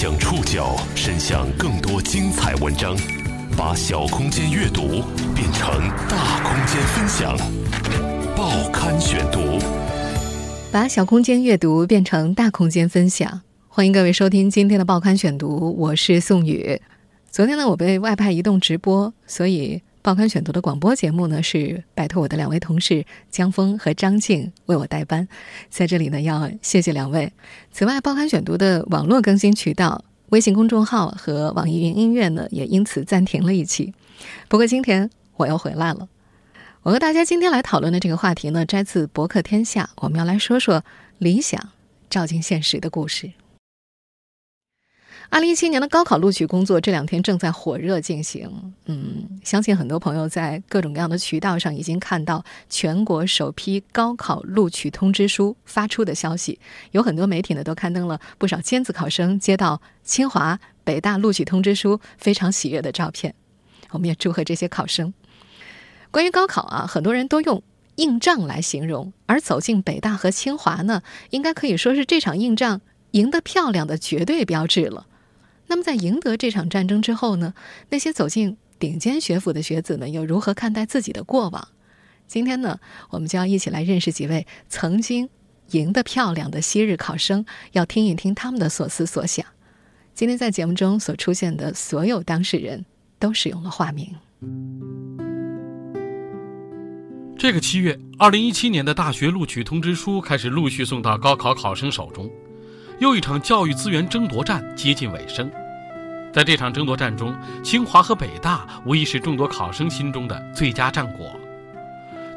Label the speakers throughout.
Speaker 1: 将触角伸向更多精彩文章，把小空间阅读变成大空间分享。报刊选读，
Speaker 2: 把小空间阅读变成大空间分享。欢迎各位收听今天的报刊选读，我是宋宇。昨天呢，我被外派移动直播，所以。报刊选读的广播节目呢，是拜托我的两位同事江峰和张静为我代班，在这里呢要谢谢两位。此外，报刊选读的网络更新渠道、微信公众号和网易云音乐呢，也因此暂停了一期。不过今天我又回来了。我和大家今天来讨论的这个话题呢，摘自博客天下，我们要来说说理想照进现实的故事。二零一七年的高考录取工作这两天正在火热进行。嗯，相信很多朋友在各种各样的渠道上已经看到全国首批高考录取通知书发出的消息。有很多媒体呢都刊登了不少尖子考生接到清华、北大录取通知书非常喜悦的照片。我们也祝贺这些考生。关于高考啊，很多人都用硬仗来形容，而走进北大和清华呢，应该可以说是这场硬仗赢得漂亮的绝对标志了。那么，在赢得这场战争之后呢？那些走进顶尖学府的学子们又如何看待自己的过往？今天呢，我们就要一起来认识几位曾经赢得漂亮的昔日考生，要听一听他们的所思所想。今天在节目中所出现的所有当事人都使用了化名。
Speaker 3: 这个七月，二零一七年的大学录取通知书开始陆续送到高考考生手中。又一场教育资源争夺战接近尾声，在这场争夺战中，清华和北大无疑是众多考生心中的最佳战果。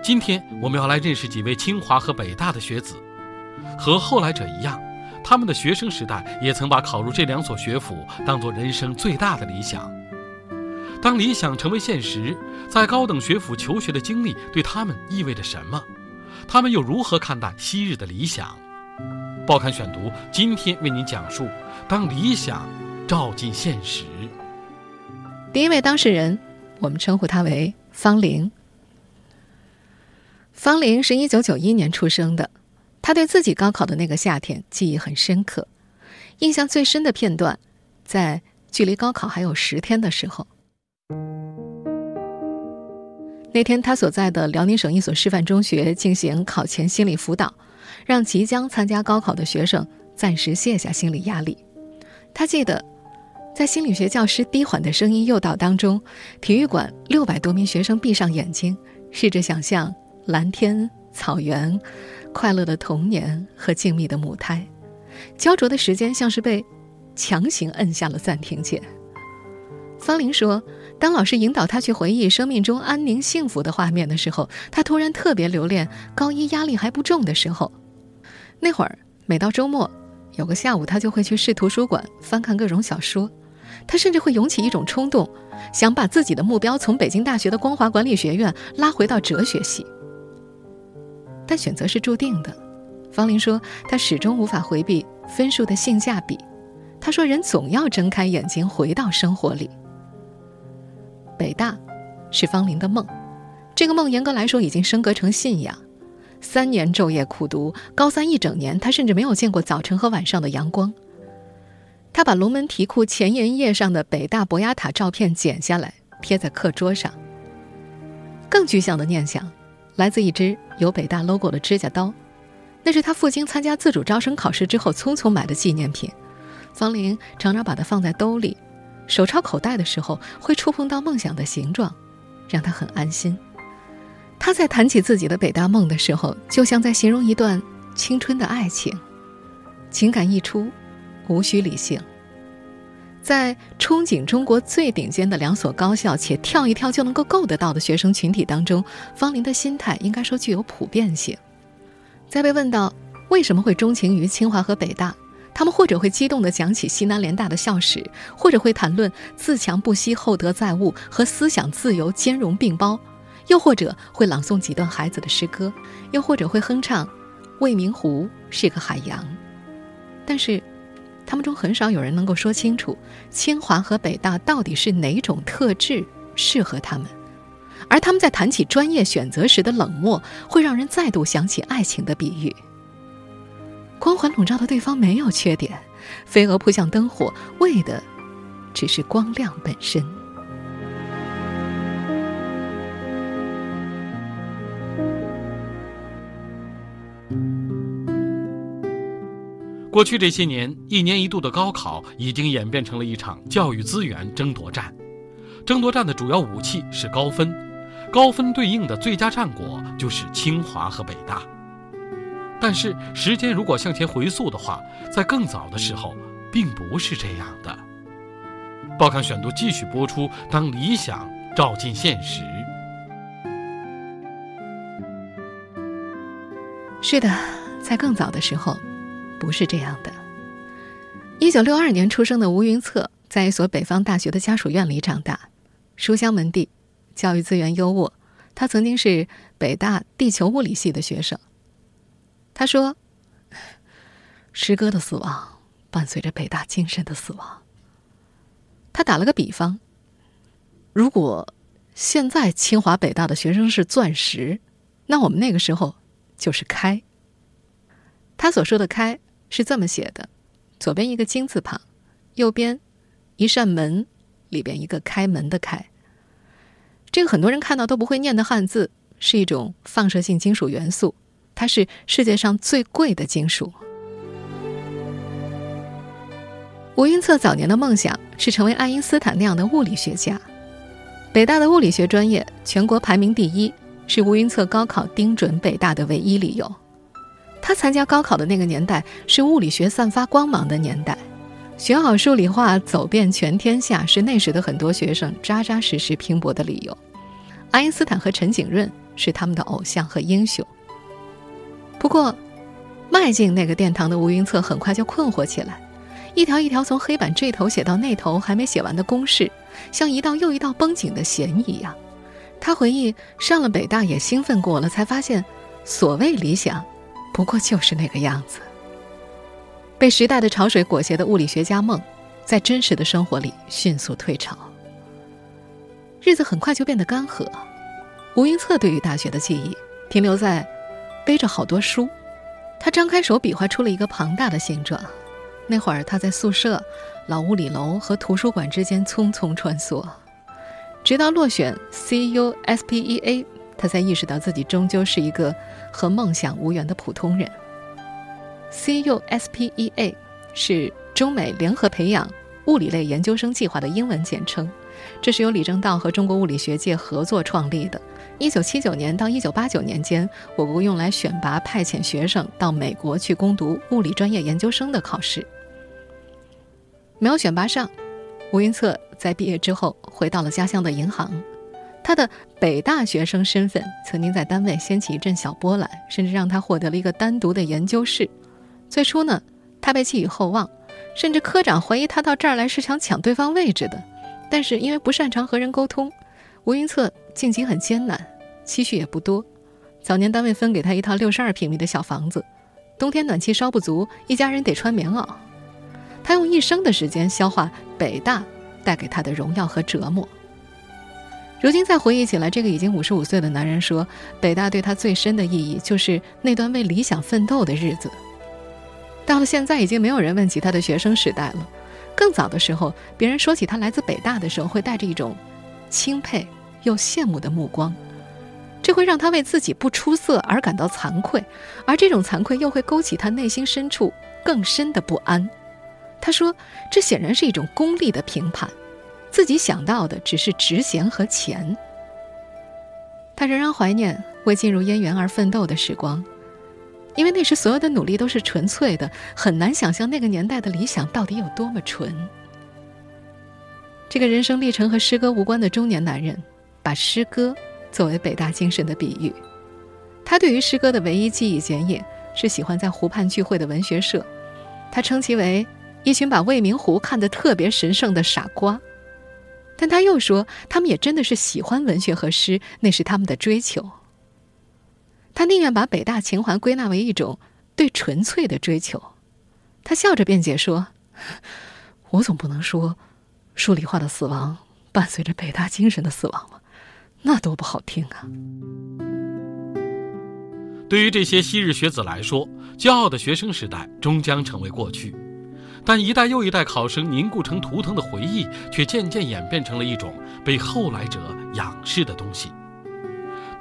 Speaker 3: 今天我们要来认识几位清华和北大的学子，和后来者一样，他们的学生时代也曾把考入这两所学府当做人生最大的理想。当理想成为现实，在高等学府求学的经历对他们意味着什么？他们又如何看待昔日的理想？报刊选读，今天为您讲述：当理想照进现实。
Speaker 2: 第一位当事人，我们称呼他为方玲。方玲是一九九一年出生的，他对自己高考的那个夏天记忆很深刻，印象最深的片段，在距离高考还有十天的时候。那天，他所在的辽宁省一所师范中学进行考前心理辅导。让即将参加高考的学生暂时卸下心理压力。他记得，在心理学教师低缓的声音诱导当中，体育馆六百多名学生闭上眼睛，试着想象蓝天、草原、快乐的童年和静谧的母胎。焦灼的时间像是被强行摁下了暂停键。方玲说：“当老师引导他去回忆生命中安宁幸福的画面的时候，他突然特别留恋高一压力还不重的时候。”那会儿，每到周末，有个下午，他就会去市图书馆翻看各种小说。他甚至会涌起一种冲动，想把自己的目标从北京大学的光华管理学院拉回到哲学系。但选择是注定的。方林说，他始终无法回避分数的性价比。他说，人总要睁开眼睛，回到生活里。北大，是方林的梦。这个梦，严格来说，已经升格成信仰。三年昼夜苦读，高三一整年，他甚至没有见过早晨和晚上的阳光。他把龙门题库前言页上的北大博雅塔照片剪下来，贴在课桌上。更具象的念想，来自一支有北大 logo 的指甲刀，那是他父亲参加自主招生考试之后匆匆买的纪念品。方玲常常把它放在兜里，手抄口袋的时候会触碰到梦想的形状，让他很安心。他在谈起自己的北大梦的时候，就像在形容一段青春的爱情，情感溢出，无需理性。在憧憬中国最顶尖的两所高校且跳一跳就能够够得到的学生群体当中，方林的心态应该说具有普遍性。在被问到为什么会钟情于清华和北大，他们或者会激动地讲起西南联大的校史，或者会谈论自强不息、厚德载物和思想自由兼容并包。又或者会朗诵几段孩子的诗歌，又或者会哼唱《未名湖是个海洋》，但是，他们中很少有人能够说清楚清华和北大到底是哪种特质适合他们，而他们在谈起专业选择时的冷漠，会让人再度想起爱情的比喻。光环笼罩的对方没有缺点，飞蛾扑向灯火，为的只是光亮本身。
Speaker 3: 过去这些年，一年一度的高考已经演变成了一场教育资源争夺战。争夺战的主要武器是高分，高分对应的最佳战果就是清华和北大。但是，时间如果向前回溯的话，在更早的时候，并不是这样的。报刊选读继续播出：当理想照进现实。
Speaker 2: 是的，在更早的时候。不是这样的。一九六二年出生的吴云策，在一所北方大学的家属院里长大，书香门第，教育资源优渥。他曾经是北大地球物理系的学生。他说：“师哥的死亡伴随着北大精神的死亡。”他打了个比方：如果现在清华北大的学生是钻石，那我们那个时候就是开。他所说的开。是这么写的：左边一个金字旁，右边一扇门，里边一个开门的开。这个很多人看到都不会念的汉字，是一种放射性金属元素，它是世界上最贵的金属。吴云策早年的梦想是成为爱因斯坦那样的物理学家。北大的物理学专业全国排名第一，是吴云策高考盯准北大的唯一理由。他参加高考的那个年代是物理学散发光芒的年代，学好数理化，走遍全天下，是那时的很多学生扎扎实实拼搏的理由。爱因斯坦和陈景润是他们的偶像和英雄。不过，迈进那个殿堂的吴云策很快就困惑起来，一条一条从黑板这头写到那头还没写完的公式，像一道又一道绷紧的弦一样。他回忆上了北大也兴奋过了，才发现所谓理想。不过就是那个样子。被时代的潮水裹挟的物理学家梦，在真实的生活里迅速退潮。日子很快就变得干涸。吴云策对于大学的记忆停留在背着好多书，他张开手比划出了一个庞大的形状。那会儿他在宿舍、老物理楼和图书馆之间匆匆穿梭，直到落选 CUSPEA。他才意识到自己终究是一个和梦想无缘的普通人。CUSPEA 是中美联合培养物理类研究生计划的英文简称，这是由李政道和中国物理学界合作创立的。1979年到1989年间，我国用来选拔派遣学生到美国去攻读物理专业研究生的考试。没有选拔上，吴云策在毕业之后回到了家乡的银行。他的北大学生身份曾经在单位掀起一阵小波澜，甚至让他获得了一个单独的研究室。最初呢，他被寄予厚望，甚至科长怀疑他到这儿来是想抢对方位置的。但是因为不擅长和人沟通，吴云策晋级很艰难，期许也不多。早年单位分给他一套六十二平米的小房子，冬天暖气烧不足，一家人得穿棉袄。他用一生的时间消化北大带给他的荣耀和折磨。如今再回忆起来，这个已经五十五岁的男人说，北大对他最深的意义就是那段为理想奋斗的日子。到了现在，已经没有人问起他的学生时代了。更早的时候，别人说起他来自北大的时候，会带着一种钦佩又羡慕的目光，这会让他为自己不出色而感到惭愧，而这种惭愧又会勾起他内心深处更深的不安。他说，这显然是一种功利的评判。自己想到的只是职衔和钱。他仍然怀念为进入燕园而奋斗的时光，因为那时所有的努力都是纯粹的，很难想象那个年代的理想到底有多么纯。这个人生历程和诗歌无关的中年男人，把诗歌作为北大精神的比喻。他对于诗歌的唯一记忆剪影是喜欢在湖畔聚会的文学社，他称其为一群把未名湖看得特别神圣的傻瓜。但他又说，他们也真的是喜欢文学和诗，那是他们的追求。他宁愿把北大情怀归纳为一种对纯粹的追求。他笑着辩解说：“我总不能说，数理化的死亡伴随着北大精神的死亡吗？那多不好听啊！”
Speaker 3: 对于这些昔日学子来说，骄傲的学生时代终将成为过去。但一代又一代考生凝固成图腾的回忆，却渐渐演变成了一种被后来者仰视的东西。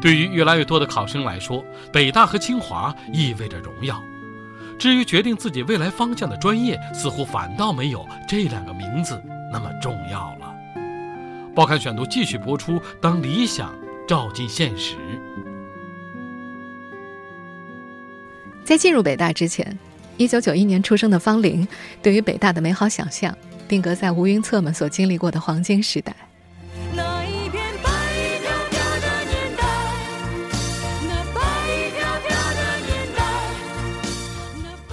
Speaker 3: 对于越来越多的考生来说，北大和清华意味着荣耀。至于决定自己未来方向的专业，似乎反倒没有这两个名字那么重要了。报刊选读继续播出。当理想照进现实，
Speaker 2: 在进入北大之前，一九九一年出生的方玲，对于北大的美好想象，定格在吴云策们所经历过的黄金时代。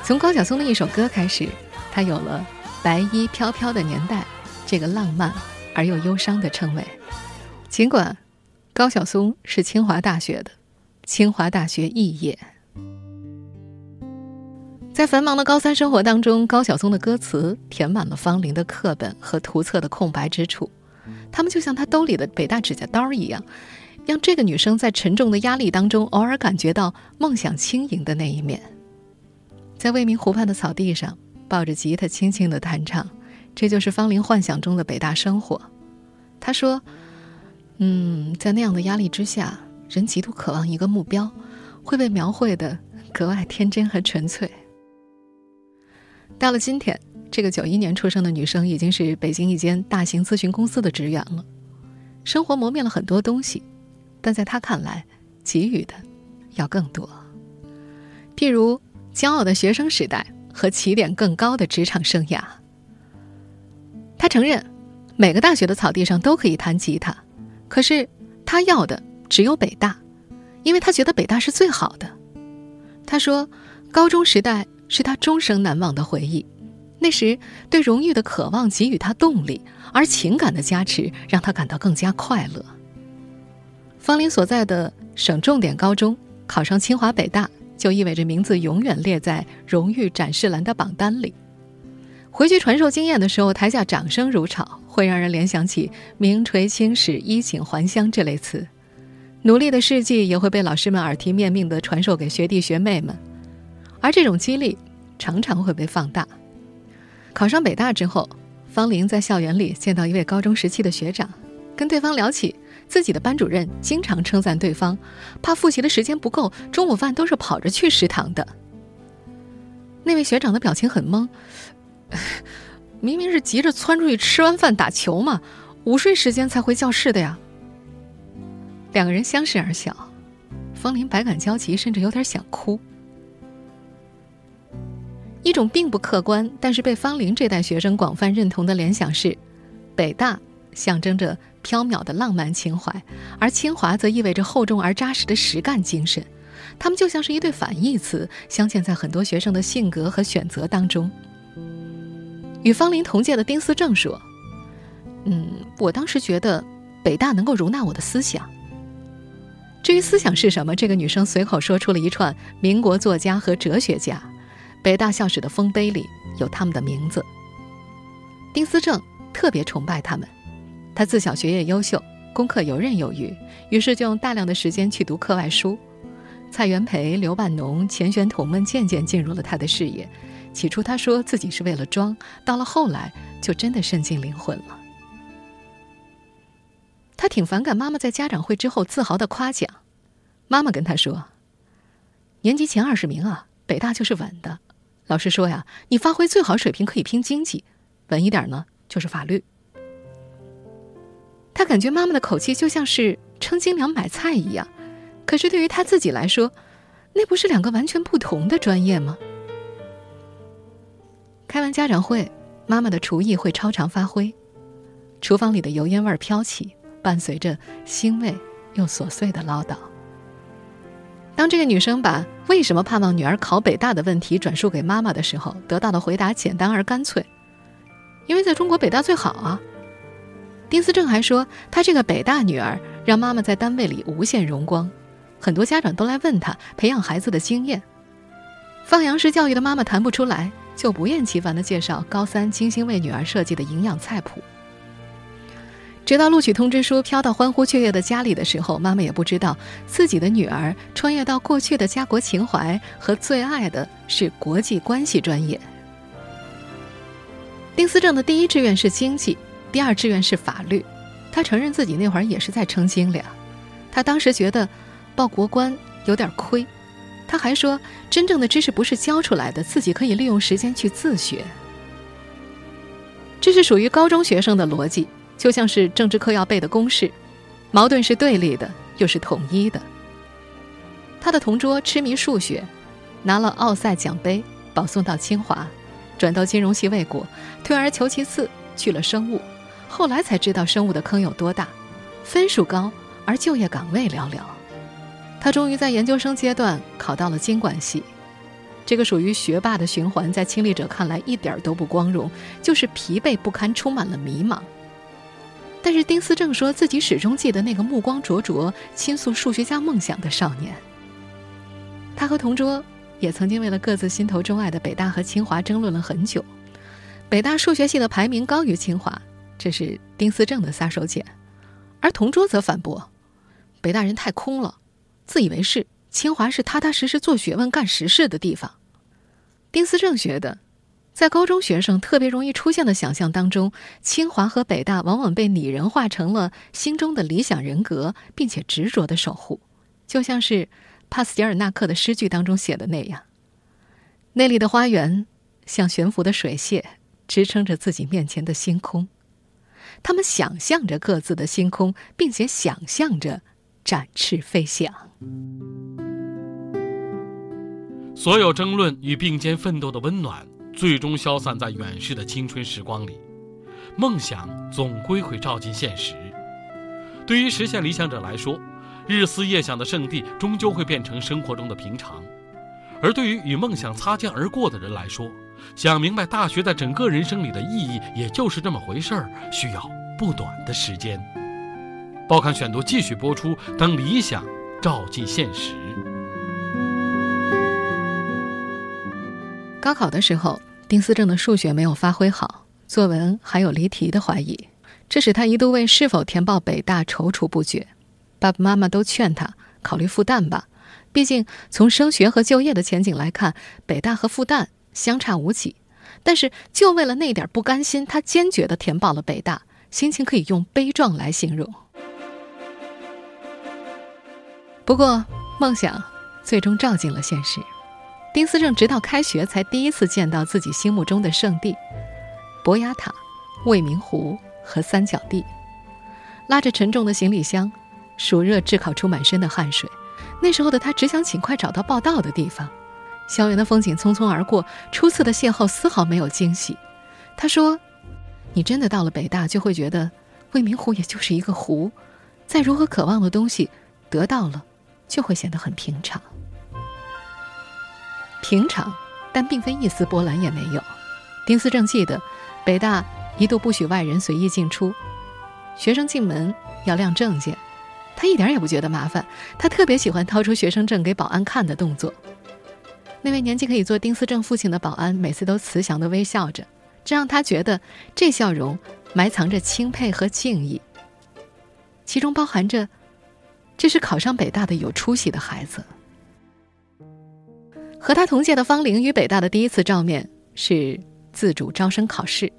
Speaker 2: 从高晓松的一首歌开始，他有了“白衣飘飘的年代”这个浪漫而又忧伤的称谓。尽管高晓松是清华大学的，清华大学肄业，在繁忙的高三生活当中，高晓松的歌词填满了方玲的课本和图册的空白之处，他们就像他兜里的北大指甲刀一样，让这个女生在沉重的压力当中，偶尔感觉到梦想轻盈的那一面。在未名湖畔的草地上，抱着吉他轻轻的弹唱，这就是方玲幻想中的北大生活。他说：“嗯，在那样的压力之下，人极度渴望一个目标，会被描绘的格外天真和纯粹。”到了今天，这个九一年出生的女生已经是北京一间大型咨询公司的职员了。生活磨灭了很多东西，但在她看来，给予的要更多。譬如。骄傲的学生时代和起点更高的职场生涯。他承认，每个大学的草地上都可以弹吉他，可是他要的只有北大，因为他觉得北大是最好的。他说，高中时代是他终生难忘的回忆，那时对荣誉的渴望给予他动力，而情感的加持让他感到更加快乐。方林所在的省重点高中考上清华北大。就意味着名字永远列在荣誉展示栏的榜单里。回去传授经验的时候，台下掌声如潮，会让人联想起“名垂青史，衣锦还乡”这类词。努力的事迹也会被老师们耳提面命地传授给学弟学妹们，而这种激励常常会被放大。考上北大之后，方玲在校园里见到一位高中时期的学长，跟对方聊起。自己的班主任经常称赞对方，怕复习的时间不够，中午饭都是跑着去食堂的。那位学长的表情很懵，明明是急着窜出去吃完饭打球嘛，午睡时间才回教室的呀。两个人相视而笑，方林百感交集，甚至有点想哭。一种并不客观，但是被方林这代学生广泛认同的联想是，北大象征着。缥缈的浪漫情怀，而清华则意味着厚重而扎实的实干精神。他们就像是一对反义词，镶嵌在很多学生的性格和选择当中。与方林同届的丁思正说：“嗯，我当时觉得北大能够容纳我的思想。至于思想是什么，这个女生随口说出了一串民国作家和哲学家。北大校史的丰碑里有他们的名字。丁思正特别崇拜他们。”他自小学业优秀，功课游刃有余，于是就用大量的时间去读课外书。蔡元培、刘半农、钱玄同们渐渐进入了他的视野。起初他说自己是为了装，到了后来就真的渗进灵魂了。他挺反感妈妈在家长会之后自豪的夸奖。妈妈跟他说：“年级前二十名啊，北大就是稳的。老师说呀，你发挥最好水平可以拼经济，稳一点呢就是法律。”他感觉妈妈的口气就像是称斤两买菜一样，可是对于他自己来说，那不是两个完全不同的专业吗？开完家长会，妈妈的厨艺会超常发挥，厨房里的油烟味飘起，伴随着欣慰又琐碎的唠叨。当这个女生把为什么盼望女儿考北大的问题转述给妈妈的时候，得到的回答简单而干脆：“因为在中国北大最好啊。”丁思正还说，他这个北大女儿让妈妈在单位里无限荣光，很多家长都来问他培养孩子的经验。放羊式教育的妈妈谈不出来，就不厌其烦地介绍高三精心为女儿设计的营养菜谱。直到录取通知书飘到欢呼雀跃的家里的时候，妈妈也不知道自己的女儿穿越到过去的家国情怀和最爱的是国际关系专业。丁思正的第一志愿是经济，第二志愿是法律。他承认自己那会儿也是在称斤两。他当时觉得报国官有点亏。他还说，真正的知识不是教出来的，自己可以利用时间去自学。这是属于高中学生的逻辑，就像是政治课要背的公式，矛盾是对立的，又是统一的。他的同桌痴迷数学，拿了奥赛奖杯，保送到清华。转到金融系未果，退而求其次去了生物，后来才知道生物的坑有多大，分数高而就业岗位寥寥。他终于在研究生阶段考到了经管系，这个属于学霸的循环，在亲历者看来一点都不光荣，就是疲惫不堪，充满了迷茫。但是丁思正说自己始终记得那个目光灼灼、倾诉数学家梦想的少年。他和同桌。也曾经为了各自心头钟爱的北大和清华争论了很久。北大数学系的排名高于清华，这是丁思正的撒手锏，而同桌则反驳：北大人太空了，自以为是；清华是踏踏实实做学问、干实事的地方。丁思正觉得，在高中学生特别容易出现的想象当中，清华和北大往往被拟人化成了心中的理想人格，并且执着的守护，就像是。帕斯捷尔纳克的诗句当中写的那样，那里的花园像悬浮的水榭，支撑着自己面前的星空。他们想象着各自的星空，并且想象着展翅飞翔。
Speaker 3: 所有争论与并肩奋斗的温暖，最终消散在远逝的青春时光里。梦想总归会照进现实。对于实现理想者来说。日思夜想的圣地，终究会变成生活中的平常。而对于与梦想擦肩而过的人来说，想明白大学在整个人生里的意义，也就是这么回事儿，需要不短的时间。报刊选读继续播出，当理想照进现实。
Speaker 2: 高考的时候，丁思正的数学没有发挥好，作文还有离题的怀疑，这使他一度为是否填报北大踌躇不决。爸爸妈妈都劝他考虑复旦吧，毕竟从升学和就业的前景来看，北大和复旦相差无几。但是就为了那点不甘心，他坚决地填报了北大，心情可以用悲壮来形容。不过梦想最终照进了现实，丁思正直到开学才第一次见到自己心目中的圣地——博雅塔、未名湖和三角地，拉着沉重的行李箱。暑热炙烤出满身的汗水，那时候的他只想尽快找到报道的地方。校园的风景匆匆而过，初次的邂逅丝毫没有惊喜。他说：“你真的到了北大，就会觉得未名湖也就是一个湖，再如何渴望的东西得到了，就会显得很平常。平常，但并非一丝波澜也没有。”丁思正记得，北大一度不许外人随意进出，学生进门要亮证件。他一点也不觉得麻烦，他特别喜欢掏出学生证给保安看的动作。那位年纪可以做丁思正父亲的保安，每次都慈祥地微笑着，这让他觉得这笑容埋藏着钦佩和敬意，其中包含着这是考上北大的有出息的孩子。和他同届的方玲与北大的第一次照面是自主招生考试，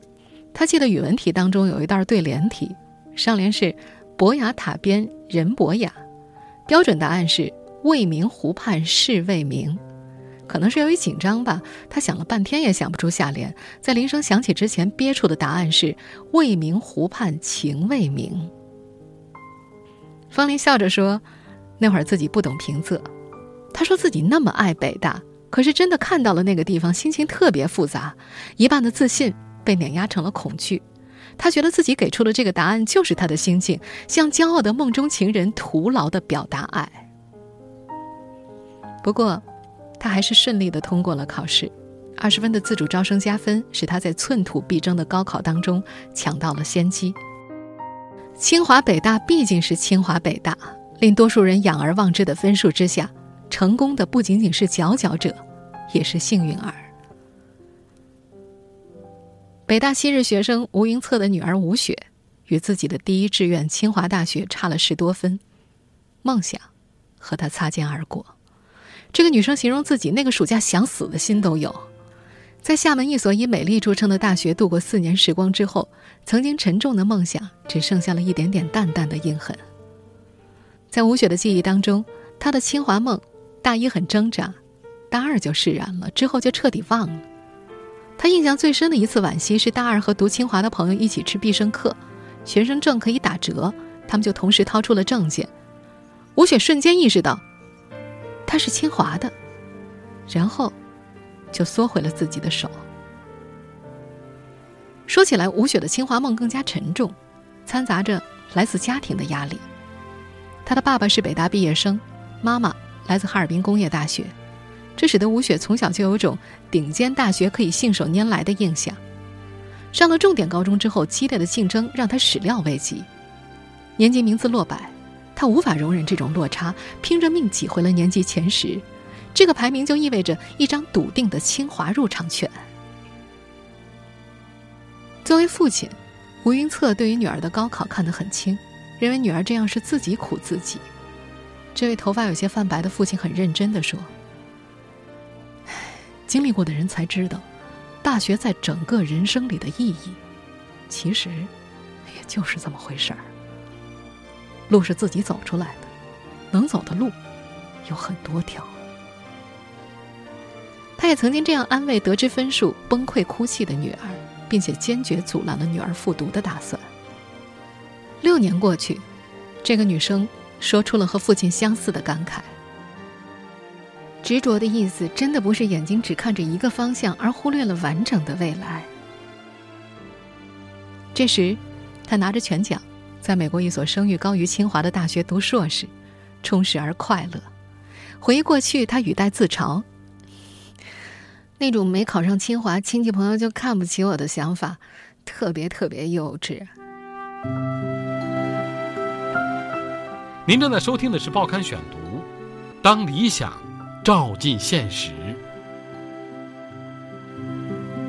Speaker 2: 他记得语文题当中有一道对联题，上联是。博雅塔边人博雅，标准答案是未名湖畔事未明。可能是由于紧张吧，他想了半天也想不出下联。在铃声响起之前，憋出的答案是未名湖畔情未明。方林笑着说：“那会儿自己不懂平仄。”他说自己那么爱北大，可是真的看到了那个地方，心情特别复杂，一半的自信被碾压成了恐惧。他觉得自己给出的这个答案就是他的心境，像骄傲的梦中情人，徒劳的表达爱。不过，他还是顺利的通过了考试，二十分的自主招生加分，使他在寸土必争的高考当中抢到了先机。清华北大毕竟是清华北大，令多数人仰而望之的分数之下，成功的不仅仅是佼佼者，也是幸运儿。北大昔日学生吴云策的女儿吴雪，与自己的第一志愿清华大学差了十多分，梦想和她擦肩而过。这个女生形容自己那个暑假想死的心都有。在厦门一所以美丽著称的大学度过四年时光之后，曾经沉重的梦想只剩下了一点点淡淡的印痕。在吴雪的记忆当中，她的清华梦，大一很挣扎，大二就释然了，之后就彻底忘了。他印象最深的一次惋惜是大二和读清华的朋友一起吃必胜客，学生证可以打折，他们就同时掏出了证件。吴雪瞬间意识到，他是清华的，然后。就缩回了自己的手。说起来，吴雪的清华梦更加沉重，掺杂着来自家庭的压力。她的爸爸是北大毕业生，妈妈来自哈尔滨工业大学，这使得吴雪从小就有种顶尖大学可以信手拈来的印象。上了重点高中之后，激烈的竞争让她始料未及。年级名次落百，她无法容忍这种落差，拼着命挤回了年级前十。这个排名就意味着一张笃定的清华入场券。作为父亲，吴云策对于女儿的高考看得很轻，认为女儿这样是自己苦自己。这位头发有些泛白的父亲很认真的说：“经历过的人才知道，大学在整个人生里的意义，其实也就是这么回事儿。路是自己走出来的，能走的路有很多条。”他也曾经这样安慰得知分数崩溃哭泣的女儿，并且坚决阻拦了女儿复读的打算。六年过去，这个女生说出了和父亲相似的感慨：执着的意思真的不是眼睛只看着一个方向，而忽略了完整的未来。这时，他拿着全奖，在美国一所声誉高于清华的大学读硕士，充实而快乐。回忆过去，他语带自嘲。那种没考上清华，亲戚朋友就看不起我的想法，特别特别幼稚。
Speaker 3: 您正在收听的是《报刊选读》，当理想照进现实。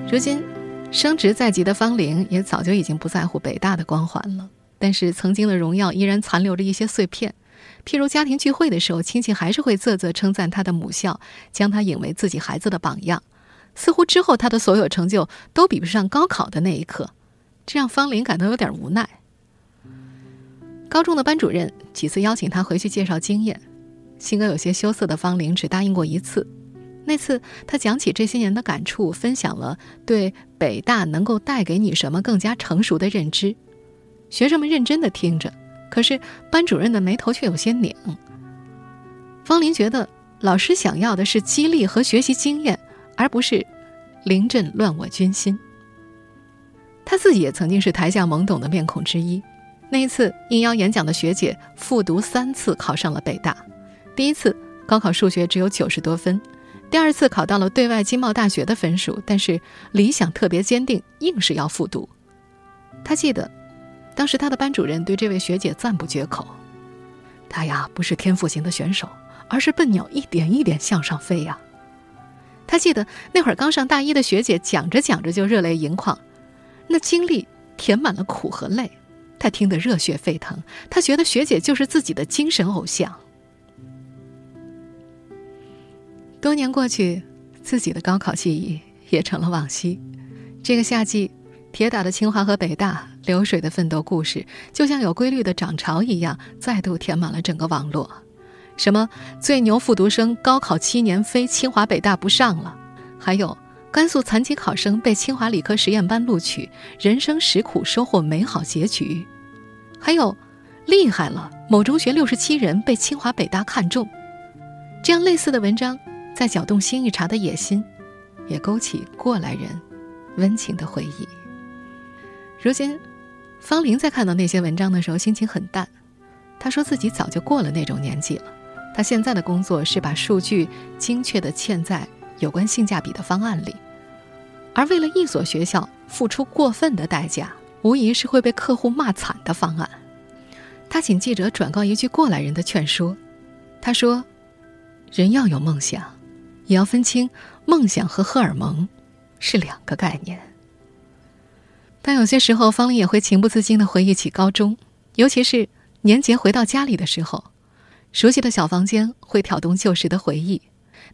Speaker 2: 如今，升职在即的方玲也早就已经不在乎北大的光环了，但是曾经的荣耀依然残留着一些碎片。譬如家庭聚会的时候，亲戚还是会啧啧称赞他的母校，将他引为自己孩子的榜样。似乎之后他的所有成就都比不上高考的那一刻，这让方林感到有点无奈。高中的班主任几次邀请他回去介绍经验，性格有些羞涩的方林只答应过一次。那次他讲起这些年的感触，分享了对北大能够带给你什么更加成熟的认知。学生们认真的听着，可是班主任的眉头却有些拧。方林觉得老师想要的是激励和学习经验。而不是临阵乱我军心。他自己也曾经是台下懵懂的面孔之一。那一次应邀演讲的学姐复读三次考上了北大。第一次高考数学只有九十多分，第二次考到了对外经贸大学的分数，但是理想特别坚定，硬是要复读。他记得，当时他的班主任对这位学姐赞不绝口：“她呀，不是天赋型的选手，而是笨鸟一点一点向上飞呀。”他记得那会儿刚上大一的学姐讲着讲着就热泪盈眶，那经历填满了苦和泪，他听得热血沸腾。他觉得学姐就是自己的精神偶像。多年过去，自己的高考记忆也成了往昔。这个夏季，铁打的清华和北大，流水的奋斗故事，就像有规律的涨潮一样，再度填满了整个网络。什么最牛复读生高考七年非清华北大不上了？还有甘肃残疾考生被清华理科实验班录取，人生实苦收获美好结局。还有厉害了，某中学六十七人被清华北大看中。这样类似的文章，在搅动新一茬的野心，也勾起过来人温情的回忆。如今，方玲在看到那些文章的时候，心情很淡。她说自己早就过了那种年纪了。他现在的工作是把数据精确地嵌在有关性价比的方案里，而为了一所学校付出过分的代价，无疑是会被客户骂惨的方案。他请记者转告一句过来人的劝说，他说：“人要有梦想，也要分清梦想和荷尔蒙是两个概念。”但有些时候，方林也会情不自禁地回忆起高中，尤其是年节回到家里的时候。熟悉的小房间会挑动旧时的回忆，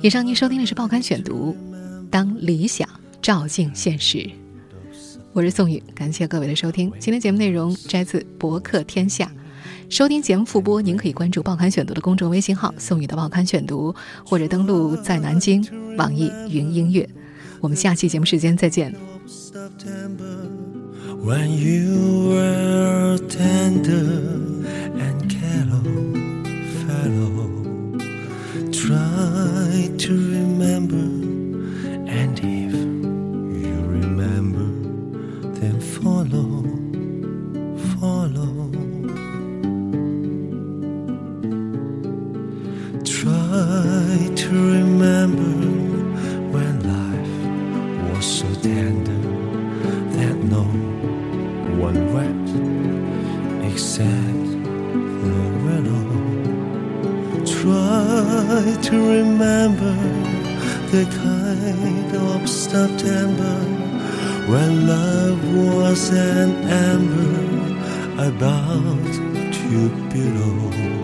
Speaker 2: 以上您收听的是《报刊选读》，当理想照进现实，我是宋宇，感谢各位的收听。今天节目内容摘自《博客天下》，收听节目复播，您可以关注《报刊选读》的公众微信号“宋宇的报刊选读”，或者登录在南京网易云音乐。我们下期节目时间再见。
Speaker 4: To remember, to remember the kind of September when love was an ember about to below.